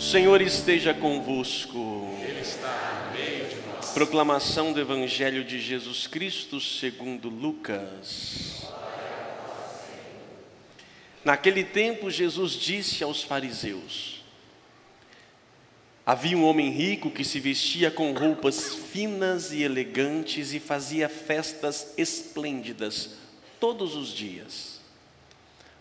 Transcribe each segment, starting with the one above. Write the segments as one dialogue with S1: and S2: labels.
S1: O Senhor esteja convosco.
S2: Ele está no meio de nós.
S1: Proclamação do Evangelho de Jesus Cristo segundo Lucas. Naquele tempo, Jesus disse aos fariseus: Havia um homem rico que se vestia com roupas finas e elegantes e fazia festas esplêndidas todos os dias.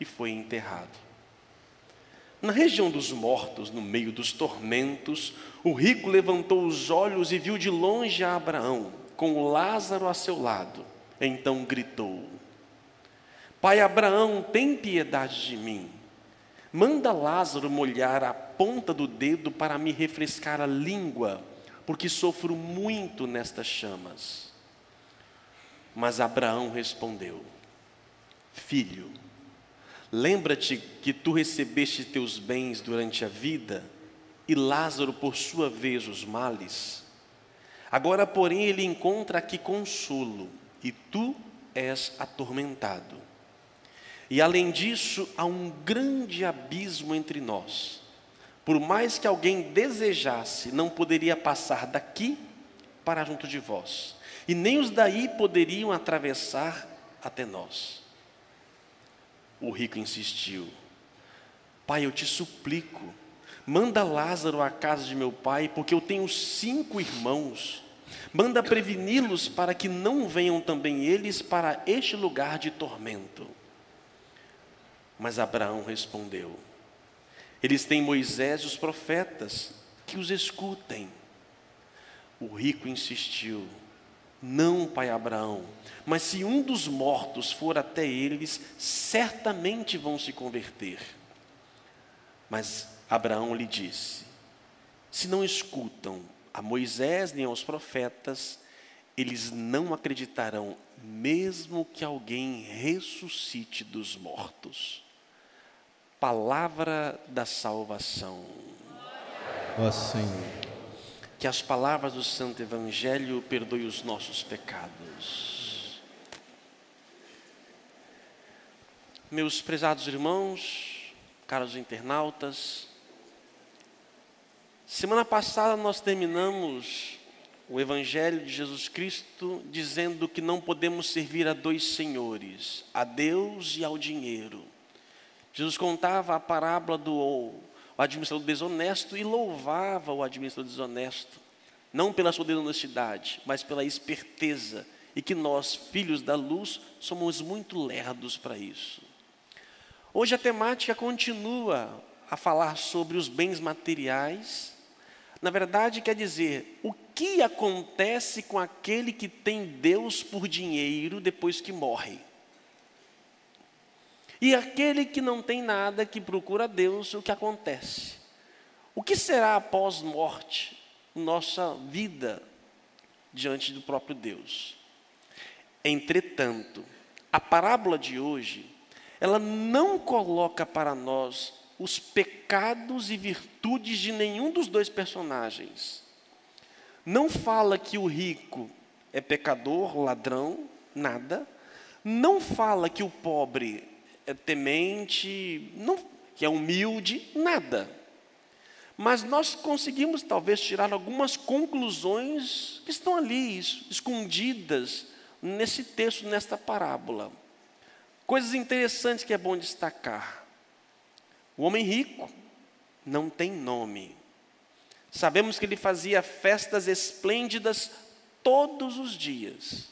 S1: e foi enterrado. Na região dos mortos, no meio dos tormentos, o rico levantou os olhos e viu de longe a Abraão, com Lázaro a seu lado. Então gritou: Pai Abraão, tem piedade de mim. Manda Lázaro molhar a ponta do dedo para me refrescar a língua, porque sofro muito nestas chamas. Mas Abraão respondeu: Filho, lembra-te que tu recebeste teus bens durante a vida e Lázaro, por sua vez, os males. Agora, porém, ele encontra aqui consolo e tu és atormentado. E além disso, há um grande abismo entre nós. Por mais que alguém desejasse, não poderia passar daqui para junto de vós, e nem os daí poderiam atravessar até nós. O rico insistiu: Pai, eu te suplico, manda Lázaro à casa de meu pai, porque eu tenho cinco irmãos. Manda preveni-los para que não venham também eles para este lugar de tormento. Mas Abraão respondeu: Eles têm Moisés e os profetas, que os escutem. O rico insistiu: Não, pai Abraão, mas se um dos mortos for até eles, certamente vão se converter. Mas Abraão lhe disse: Se não escutam a Moisés nem aos profetas, eles não acreditarão, mesmo que alguém ressuscite dos mortos palavra da salvação.
S3: Ó Senhor.
S1: Que as palavras do Santo Evangelho perdoem os nossos pecados. Meus prezados irmãos, caros internautas, semana passada nós terminamos o Evangelho de Jesus Cristo dizendo que não podemos servir a dois senhores, a Deus e ao dinheiro. Jesus contava a parábola do administrador desonesto e louvava o administrador desonesto, não pela sua desonestidade, mas pela esperteza, e que nós, filhos da luz, somos muito lerdos para isso. Hoje a temática continua a falar sobre os bens materiais. Na verdade, quer dizer, o que acontece com aquele que tem Deus por dinheiro depois que morre? E aquele que não tem nada, que procura Deus, o que acontece? O que será após morte, nossa vida diante do próprio Deus? Entretanto, a parábola de hoje, ela não coloca para nós os pecados e virtudes de nenhum dos dois personagens. Não fala que o rico é pecador, ladrão, nada. Não fala que o pobre é temente, não, que é humilde, nada. Mas nós conseguimos talvez tirar algumas conclusões que estão ali, escondidas nesse texto, nesta parábola. Coisas interessantes que é bom destacar. O homem rico não tem nome. Sabemos que ele fazia festas esplêndidas todos os dias.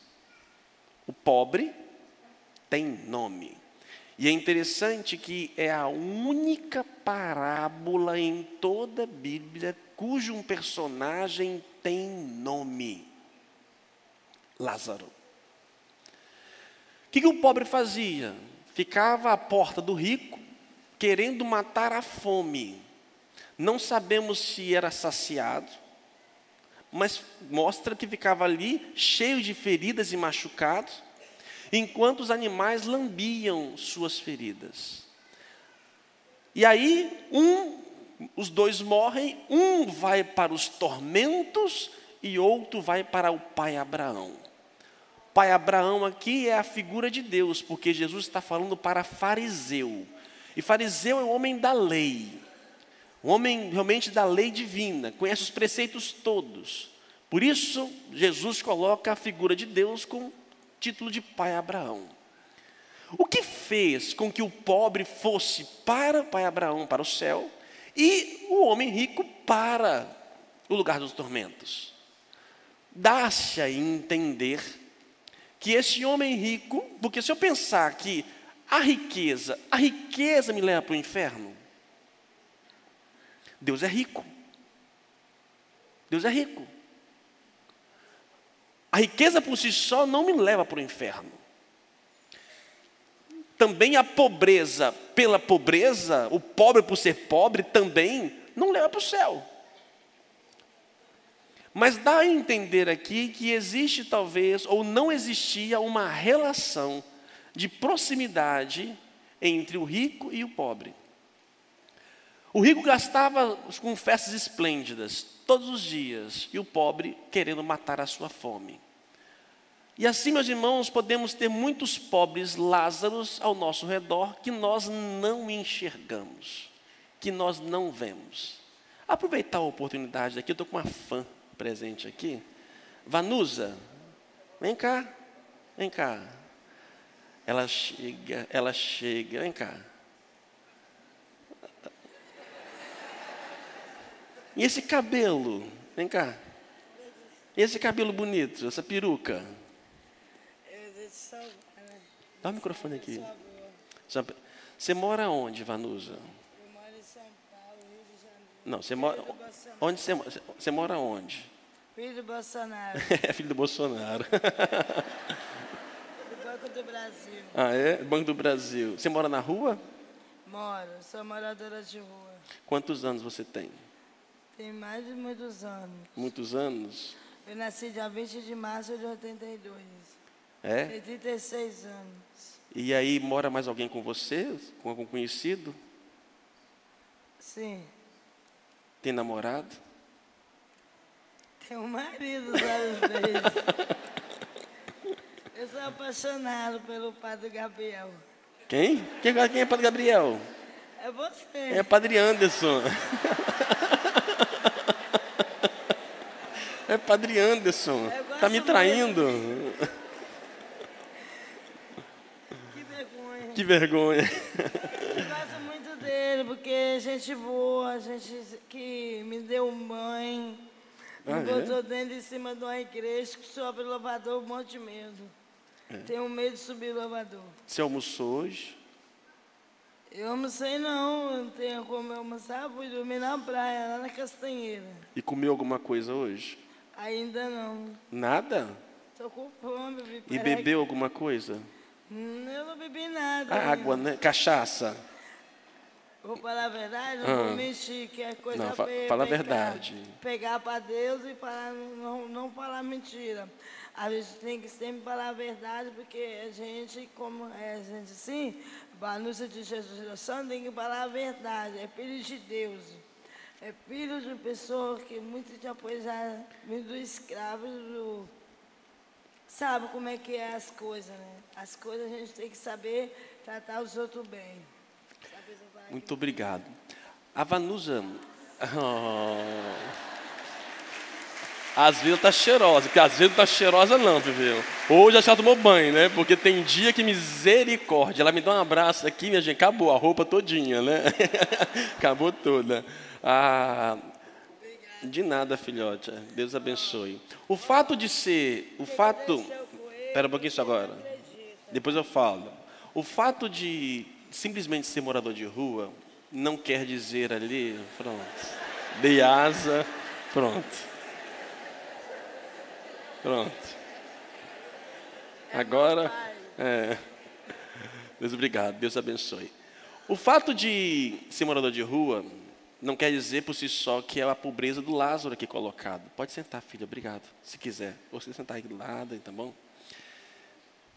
S1: O pobre tem nome. E é interessante que é a única parábola em toda a Bíblia cujo um personagem tem nome: Lázaro. O que, que o pobre fazia? Ficava à porta do rico, querendo matar a fome. Não sabemos se era saciado, mas mostra que ficava ali cheio de feridas e machucados, enquanto os animais lambiam suas feridas. E aí, um, os dois morrem, um vai para os tormentos e outro vai para o pai Abraão. Pai Abraão aqui é a figura de Deus, porque Jesus está falando para fariseu. E fariseu é o homem da lei, um homem realmente da lei divina, conhece os preceitos todos. Por isso, Jesus coloca a figura de Deus com título de pai Abraão. O que fez com que o pobre fosse para pai Abraão, para o céu, e o homem rico para o lugar dos tormentos? Dá-se a entender que esse homem rico, porque se eu pensar que a riqueza, a riqueza me leva para o inferno, Deus é rico. Deus é rico. A riqueza por si só não me leva para o inferno. Também a pobreza, pela pobreza, o pobre por ser pobre também não leva para o céu. Mas dá a entender aqui que existe talvez, ou não existia, uma relação de proximidade entre o rico e o pobre. O rico gastava com festas esplêndidas todos os dias e o pobre querendo matar a sua fome. E assim, meus irmãos, podemos ter muitos pobres Lázaros ao nosso redor que nós não enxergamos, que nós não vemos. Aproveitar a oportunidade aqui, eu estou com uma fã presente aqui. Vanusa, vem cá, vem cá. Ela chega, ela chega, vem cá. E esse cabelo? Vem cá. Esse cabelo bonito, essa peruca? Dá o microfone aqui. Você mora onde, Vanusa?
S4: Eu moro em São Paulo, Rio de Janeiro.
S1: Não, você mora. Onde você, mora? você mora onde?
S4: Filho do Bolsonaro,
S1: É filho do Bolsonaro.
S4: do Banco do Brasil.
S1: Ah, é? Banco do Brasil. Você mora na rua?
S4: Moro, sou moradora de rua.
S1: Quantos anos você tem?
S4: Tem mais de muitos anos.
S1: Muitos anos?
S4: Eu nasci dia 20 de março de 82.
S1: É?
S4: Tenho 36 anos.
S1: E aí mora mais alguém com você? Com algum conhecido?
S4: Sim.
S1: Tem namorado?
S4: Tenho um marido, às vezes. Eu sou apaixonado pelo Padre Gabriel.
S1: Quem? Quem, quem é Padre Gabriel?
S4: É você.
S1: É Padre Anderson. É Padre Anderson. Tá me traindo.
S4: Que vergonha.
S1: Que vergonha.
S4: Eu gosto muito dele, porque é gente boa, gente que me deu mãe,
S1: Ah,
S4: me
S1: é?
S4: botou dentro de cima de uma igreja que sobe o elevador, um monte de medo.
S1: É.
S4: Tenho medo de subir o elevador.
S1: Você almoçou hoje?
S4: Eu almocei não, não tenho como eu almoçar, fui dormir na praia, lá na Castanheira.
S1: E comeu alguma coisa hoje?
S4: Ainda não.
S1: Nada?
S4: Tô com fome,
S1: E bebeu alguma coisa?
S4: Eu não bebi nada.
S1: A água, né? Cachaça?
S4: Vou falar a verdade,
S1: Ah.
S4: não vou mentir, que é coisa
S1: Não, fa-
S4: feia
S1: fala a verdade.
S4: Pegar para Deus e falar, não, não falar mentira. A gente tem que sempre falar a verdade, porque a gente, como é a gente assim, anúncio de Jesus Santo, tem que falar a verdade. É filho de Deus. É filho de pessoa que muito tempo já vindo do escravo do. Sabe como é que é as coisas, né? As coisas a gente tem que saber tratar os outros bem.
S1: Muito obrigado. A Vanusa. Oh. Às vezes tá cheirosa, porque às vezes não tá cheirosa não, viu? Hoje que ela tomou banho, né? Porque tem dia que misericórdia. Ela me dá um abraço aqui, minha gente, acabou a roupa todinha, né? acabou toda. Ah, de nada, filhote. Deus abençoe. O fato de ser, o fato. Espera um pouquinho só agora. Depois eu falo. O fato de simplesmente ser morador de rua não quer dizer ali, pronto. Dei asa, pronto. Pronto. Agora, é. Deus obrigado, Deus abençoe. O fato de ser morador de rua não quer dizer por si só que é a pobreza do Lázaro aqui colocado. Pode sentar, filha, obrigado, se quiser. Você sentar aqui do lado, tá bom?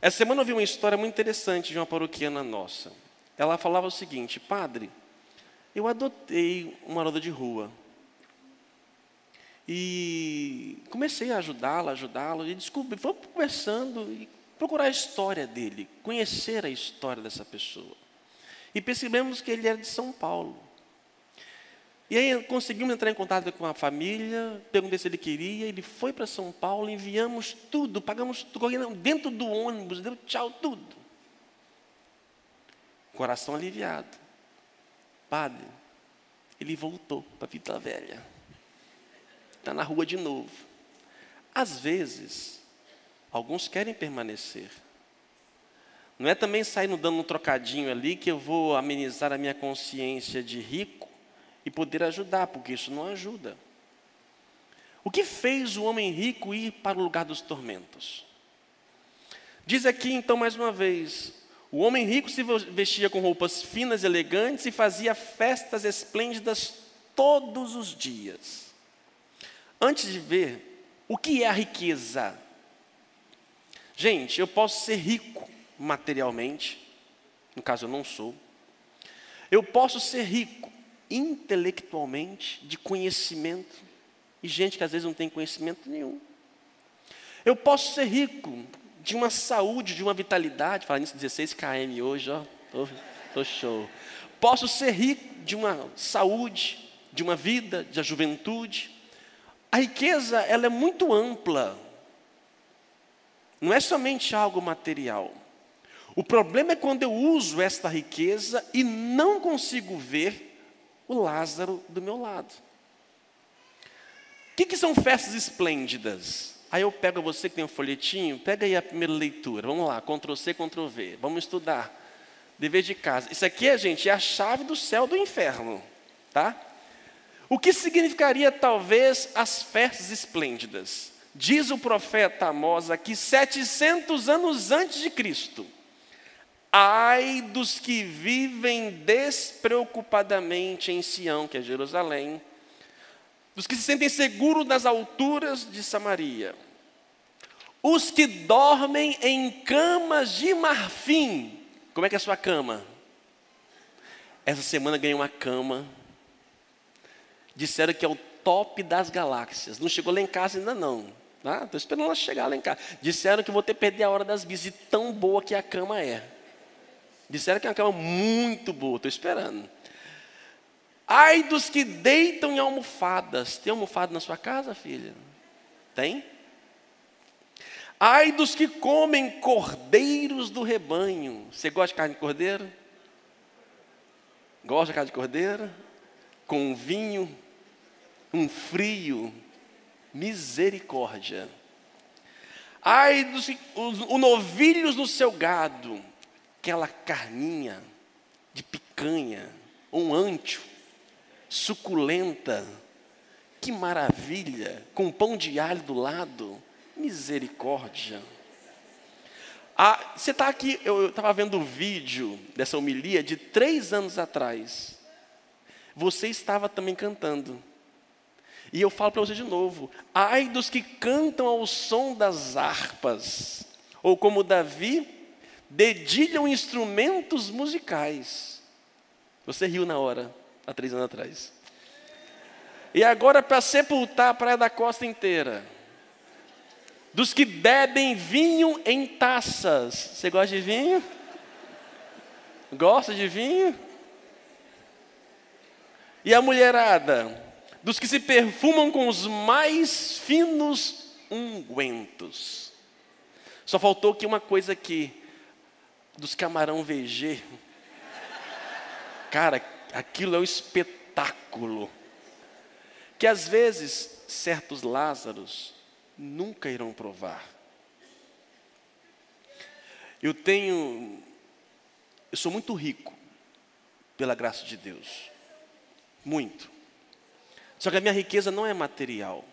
S1: Essa semana eu vi uma história muito interessante de uma paroquiana nossa. Ela falava o seguinte: Padre, eu adotei uma roda de rua. E comecei a ajudá-la, ajudá-lo, e descobri, fomos conversando e procurar a história dele, conhecer a história dessa pessoa. E percebemos que ele era de São Paulo. E aí conseguimos entrar em contato com a família, perguntei se ele queria, ele foi para São Paulo, enviamos tudo, pagamos tudo, dentro do ônibus, deu tchau, tudo. Coração aliviado. Padre, ele voltou para Vila Velha. Está na rua de novo. Às vezes, alguns querem permanecer. Não é também saindo dando um trocadinho ali que eu vou amenizar a minha consciência de rico e poder ajudar, porque isso não ajuda. O que fez o homem rico ir para o lugar dos tormentos? Diz aqui então mais uma vez: o homem rico se vestia com roupas finas e elegantes e fazia festas esplêndidas todos os dias. Antes de ver, o que é a riqueza? Gente, eu posso ser rico materialmente, no caso eu não sou. Eu posso ser rico intelectualmente, de conhecimento, e gente que às vezes não tem conhecimento nenhum. Eu posso ser rico de uma saúde, de uma vitalidade, falando nisso 16 km hoje, ó, tô, tô show. Posso ser rico de uma saúde, de uma vida, de uma juventude. A riqueza, ela é muito ampla. Não é somente algo material. O problema é quando eu uso esta riqueza e não consigo ver o Lázaro do meu lado. O que, que são festas esplêndidas? Aí eu pego você que tem um folhetinho, pega aí a primeira leitura. Vamos lá, Ctrl C, Ctrl V. Vamos estudar. Dever de casa. Isso aqui, gente, é a chave do céu do inferno, tá? O que significaria talvez as festas esplêndidas? Diz o profeta Amós aqui 700 anos antes de Cristo. Ai dos que vivem despreocupadamente em Sião, que é Jerusalém, dos que se sentem seguros nas alturas de Samaria, os que dormem em camas de marfim. Como é que é a sua cama? Essa semana ganhei uma cama. Disseram que é o top das galáxias. Não chegou lá em casa ainda não. Estou tá? esperando ela chegar lá em casa. Disseram que vou ter que perder a hora das bis, tão boa que a cama é. Disseram que é uma cama muito boa, estou esperando. Ai dos que deitam em almofadas. Tem almofada na sua casa, filha? Tem? Ai dos que comem cordeiros do rebanho. Você gosta de carne de cordeiro? Gosta de carne de cordeiro? Com vinho, um frio, misericórdia. Ai dos os, os novilhos do seu gado aquela carninha de picanha, um antio, suculenta, que maravilha, com pão de alho do lado, misericórdia. Ah, você está aqui, eu estava vendo o vídeo dessa homilia de três anos atrás. Você estava também cantando. E eu falo para você de novo: ai dos que cantam ao som das harpas, ou como Davi dedilham instrumentos musicais. Você riu na hora, há três anos atrás. E agora, para sepultar a Praia da Costa inteira, dos que bebem vinho em taças. Você gosta de vinho? Gosta de vinho? E a mulherada? Dos que se perfumam com os mais finos ungüentos. Só faltou aqui uma coisa aqui dos camarão VG. Cara, aquilo é um espetáculo. Que às vezes certos Lázaros nunca irão provar. Eu tenho, eu sou muito rico pela graça de Deus, muito. Só que a minha riqueza não é material.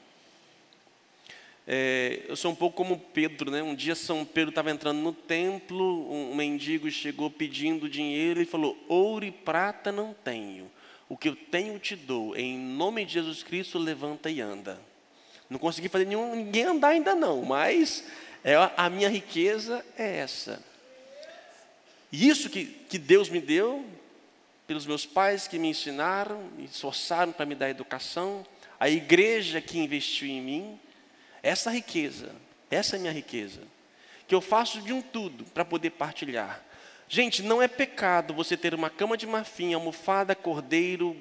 S1: É, eu sou um pouco como Pedro, né? Um dia São Pedro estava entrando no templo, um mendigo chegou pedindo dinheiro e falou: Ouro e prata não tenho, O que eu tenho te dou, em nome de Jesus Cristo, levanta e anda. Não consegui fazer nenhum, ninguém andar ainda não, mas é, a minha riqueza é essa. E isso que, que Deus me deu, pelos meus pais que me ensinaram, me esforçaram para me dar educação, a igreja que investiu em mim, essa riqueza, essa é minha riqueza, que eu faço de um tudo para poder partilhar. Gente, não é pecado você ter uma cama de marfim, almofada, cordeiro,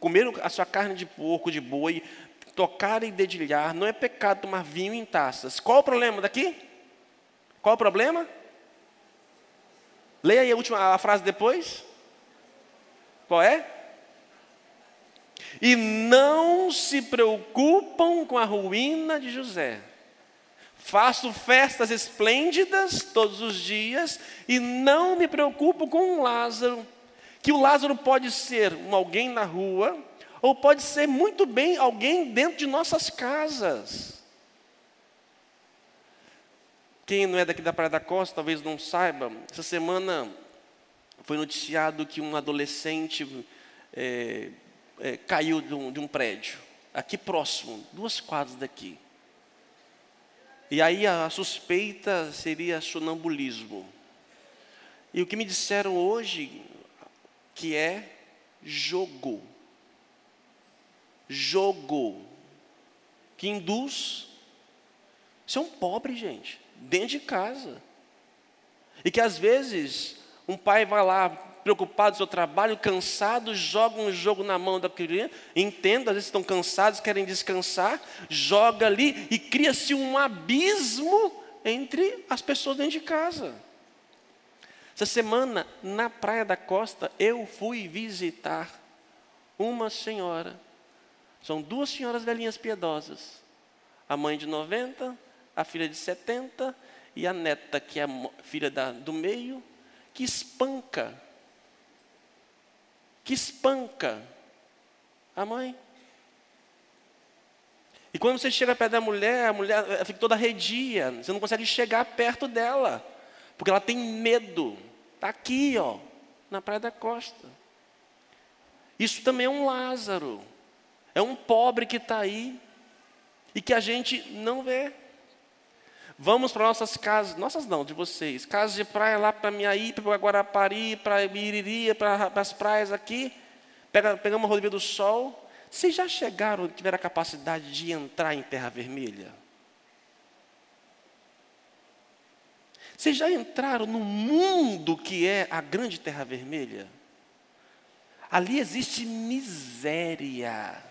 S1: comer a sua carne de porco, de boi, tocar e dedilhar, não é pecado tomar vinho em taças. Qual o problema daqui? Qual o problema? Leia aí a última a frase depois. Qual é? E não se preocupam com a ruína de José. Faço festas esplêndidas todos os dias e não me preocupo com Lázaro. Que o Lázaro pode ser um alguém na rua, ou pode ser muito bem alguém dentro de nossas casas. Quem não é daqui da Praia da Costa talvez não saiba, essa semana foi noticiado que um adolescente é, é, caiu de um, de um prédio, aqui próximo, duas quadras daqui. E aí a suspeita seria sonambulismo. E o que me disseram hoje que é jogo jogo que induz. Isso é um pobre, gente, dentro de casa. E que às vezes um pai vai lá preocupado com o seu trabalho, cansado, joga um jogo na mão da criança, entenda, às vezes estão cansados, querem descansar, joga ali e cria-se um abismo entre as pessoas dentro de casa. Essa semana, na Praia da Costa, eu fui visitar uma senhora são duas senhoras velhinhas piedosas. A mãe de 90, a filha de 70 e a neta, que é a filha da, do meio, que espanca. Que espanca a mãe. E quando você chega perto da mulher, a mulher fica toda arredia, você não consegue chegar perto dela, porque ela tem medo. Está aqui, ó, na Praia da Costa. Isso também é um Lázaro. É um pobre que está aí e que a gente não vê. Vamos para nossas casas, nossas não, de vocês, casas de praia lá para Miaí, para Guarapari, para Iriri, para as praias aqui, pega, pegamos a rodovia do Sol. Vocês já chegaram, tiveram a capacidade de entrar em Terra Vermelha? Vocês já entraram no mundo que é a grande Terra Vermelha? Ali existe miséria.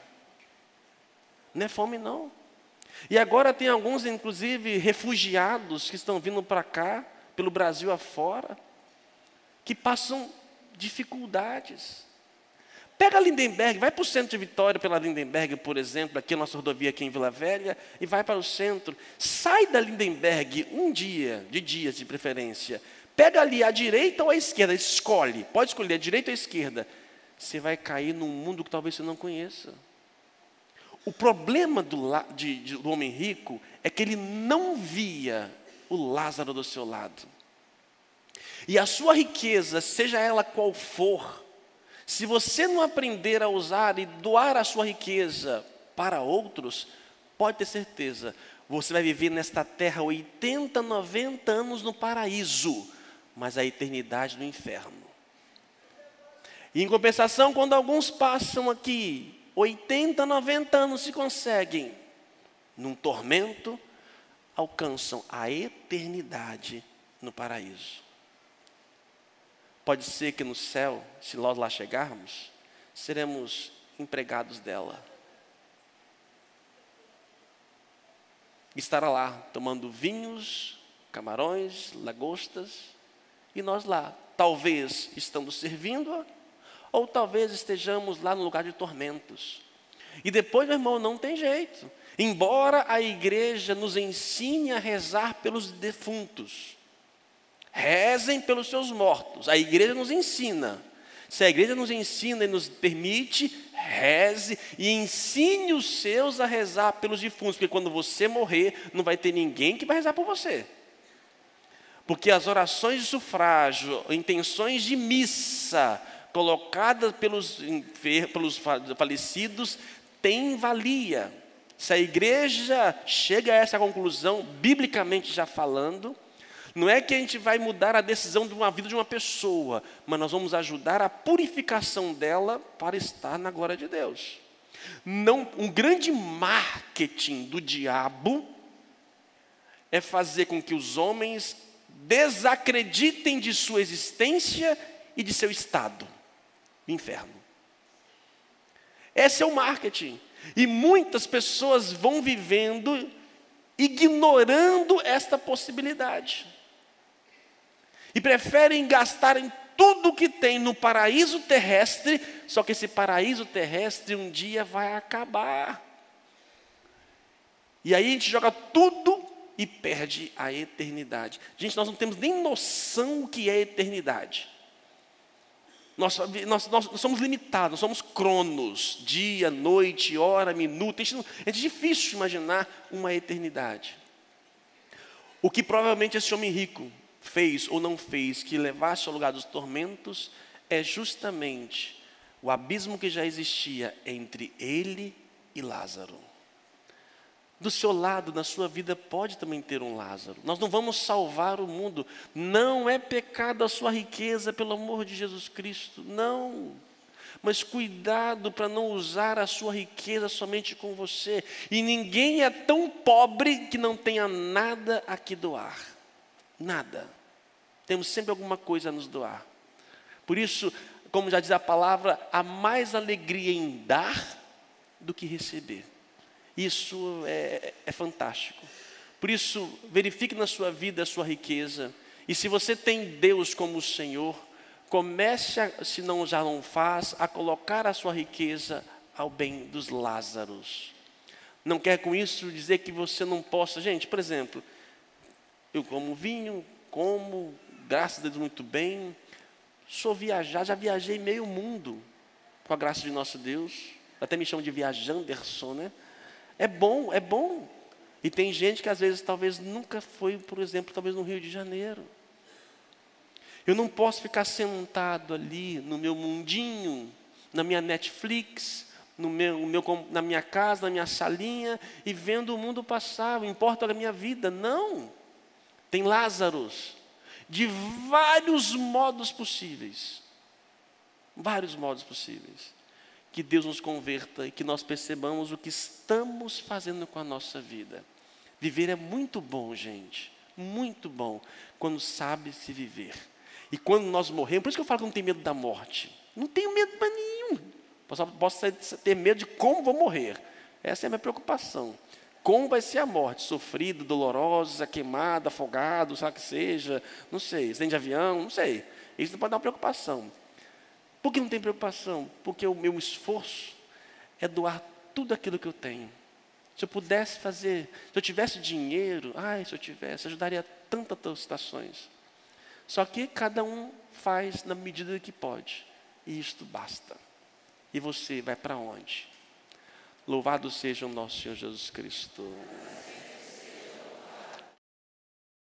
S1: Não é fome, não. E agora tem alguns, inclusive, refugiados que estão vindo para cá, pelo Brasil afora, que passam dificuldades. Pega a Lindenberg, vai para o centro de Vitória pela Lindenberg, por exemplo, aqui a nossa rodovia aqui em Vila Velha, e vai para o centro. Sai da Lindenberg um dia, de dias de preferência. Pega ali a direita ou a esquerda, escolhe. Pode escolher a direita ou a esquerda. Você vai cair num mundo que talvez você não conheça. O problema do, de, de, do homem rico é que ele não via o Lázaro do seu lado. E a sua riqueza, seja ela qual for, se você não aprender a usar e doar a sua riqueza para outros, pode ter certeza, você vai viver nesta terra 80, 90 anos no paraíso, mas a eternidade no inferno. E em compensação, quando alguns passam aqui 80, 90 anos se conseguem, num tormento, alcançam a eternidade no paraíso. Pode ser que no céu, se nós lá chegarmos, seremos empregados dela. Estará lá tomando vinhos, camarões, lagostas, e nós lá, talvez estando servindo-a, ou talvez estejamos lá no lugar de tormentos. E depois, meu irmão, não tem jeito. Embora a igreja nos ensine a rezar pelos defuntos, rezem pelos seus mortos. A igreja nos ensina. Se a igreja nos ensina e nos permite, reze e ensine os seus a rezar pelos defuntos, porque quando você morrer, não vai ter ninguém que vai rezar por você. Porque as orações de sufrágio, intenções de missa, colocada pelos, pelos falecidos tem valia. Se a igreja chega a essa conclusão, biblicamente já falando, não é que a gente vai mudar a decisão de uma vida de uma pessoa, mas nós vamos ajudar a purificação dela para estar na glória de Deus. Não, um grande marketing do diabo é fazer com que os homens desacreditem de sua existência e de seu estado, inferno. Esse é o marketing. E muitas pessoas vão vivendo ignorando esta possibilidade e preferem gastar em tudo que tem no paraíso terrestre, só que esse paraíso terrestre um dia vai acabar. E aí a gente joga tudo e perde a eternidade. Gente, nós não temos nem noção o que é eternidade. Nós, nós, nós, somos limitados, nós somos cronos, dia, noite, hora, minuto. É difícil imaginar uma eternidade. O que provavelmente esse homem rico fez ou não fez que levasse ao lugar dos tormentos é justamente o abismo que já existia entre ele e Lázaro. Do seu lado, na sua vida, pode também ter um Lázaro. Nós não vamos salvar o mundo. Não é pecado a sua riqueza, pelo amor de Jesus Cristo. Não. Mas cuidado para não usar a sua riqueza somente com você. E ninguém é tão pobre que não tenha nada a que doar. Nada. Temos sempre alguma coisa a nos doar. Por isso, como já diz a palavra, há mais alegria em dar do que receber. Isso é, é fantástico. Por isso, verifique na sua vida a sua riqueza. E se você tem Deus como Senhor, comece, a, se não já não faz, a colocar a sua riqueza ao bem dos Lázaros. Não quer com isso dizer que você não possa. Gente, por exemplo, eu como vinho, como, graças a Deus, muito bem. Sou viajar, já viajei meio mundo com a graça de nosso Deus. Até me chamam de viajanderson, né? É bom, é bom. E tem gente que às vezes talvez nunca foi, por exemplo, talvez no Rio de Janeiro. Eu não posso ficar sentado ali no meu mundinho, na minha Netflix, no meu, meu, na minha casa, na minha salinha, e vendo o mundo passar, importa a minha vida. Não. Tem Lázaros, de vários modos possíveis. Vários modos possíveis. Que Deus nos converta e que nós percebamos o que estamos fazendo com a nossa vida. Viver é muito bom, gente. Muito bom. Quando sabe se viver. E quando nós morremos, por isso que eu falo que não tenho medo da morte. Não tenho medo para nenhum. Posso, posso ter medo de como vou morrer. Essa é a minha preocupação. Como vai ser a morte? Sofrida, dolorosa, queimada, afogado, sabe que seja, não sei, acidente de avião, não sei. Isso não pode dar uma preocupação. Por que não tem preocupação? Porque o meu esforço é doar tudo aquilo que eu tenho. Se eu pudesse fazer, se eu tivesse dinheiro, ai, se eu tivesse, ajudaria tantas situações. Só que cada um faz na medida que pode. E isto basta. E você vai para onde? Louvado seja o nosso Senhor Jesus Cristo.